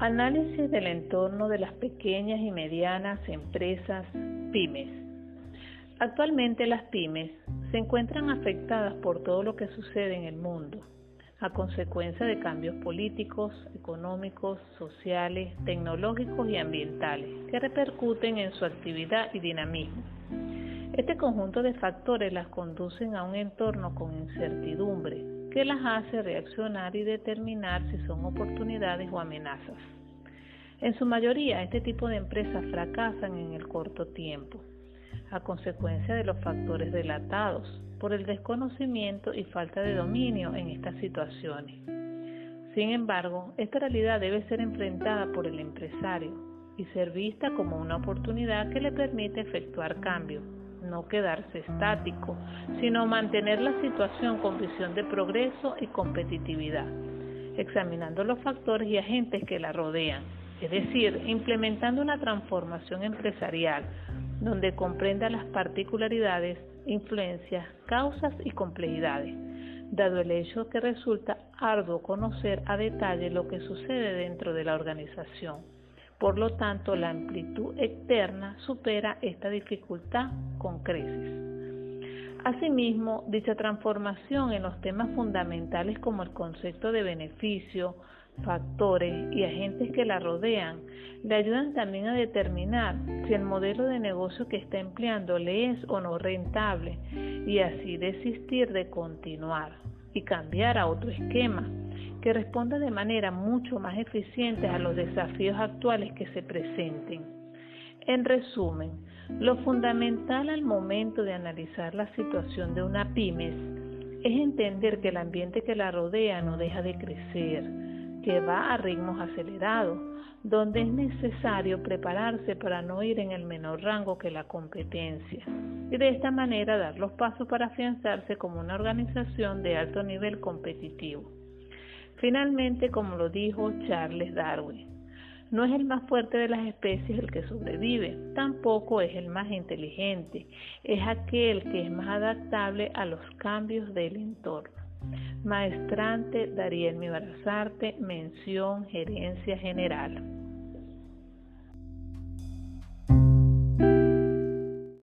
Análisis del entorno de las pequeñas y medianas empresas pymes. Actualmente las pymes se encuentran afectadas por todo lo que sucede en el mundo, a consecuencia de cambios políticos, económicos, sociales, tecnológicos y ambientales que repercuten en su actividad y dinamismo. Este conjunto de factores las conducen a un entorno con incertidumbre que las hace reaccionar y determinar si son oportunidades o amenazas. En su mayoría, este tipo de empresas fracasan en el corto tiempo, a consecuencia de los factores delatados por el desconocimiento y falta de dominio en estas situaciones. Sin embargo, esta realidad debe ser enfrentada por el empresario y ser vista como una oportunidad que le permite efectuar cambios no quedarse estático, sino mantener la situación con visión de progreso y competitividad, examinando los factores y agentes que la rodean, es decir, implementando una transformación empresarial donde comprenda las particularidades, influencias, causas y complejidades, dado el hecho que resulta arduo conocer a detalle lo que sucede dentro de la organización por lo tanto, la amplitud externa supera esta dificultad con creces. Asimismo, dicha transformación en los temas fundamentales como el concepto de beneficio, factores y agentes que la rodean le ayudan también a determinar si el modelo de negocio que está empleando le es o no rentable y así desistir de continuar y cambiar a otro esquema que responda de manera mucho más eficiente a los desafíos actuales que se presenten. En resumen, lo fundamental al momento de analizar la situación de una pymes es entender que el ambiente que la rodea no deja de crecer, que va a ritmos acelerados, donde es necesario prepararse para no ir en el menor rango que la competencia y de esta manera dar los pasos para afianzarse como una organización de alto nivel competitivo. Finalmente, como lo dijo Charles Darwin, no es el más fuerte de las especies el que sobrevive, tampoco es el más inteligente, es aquel que es más adaptable a los cambios del entorno. Maestrante Dariel Mibarazarte, mención Gerencia General.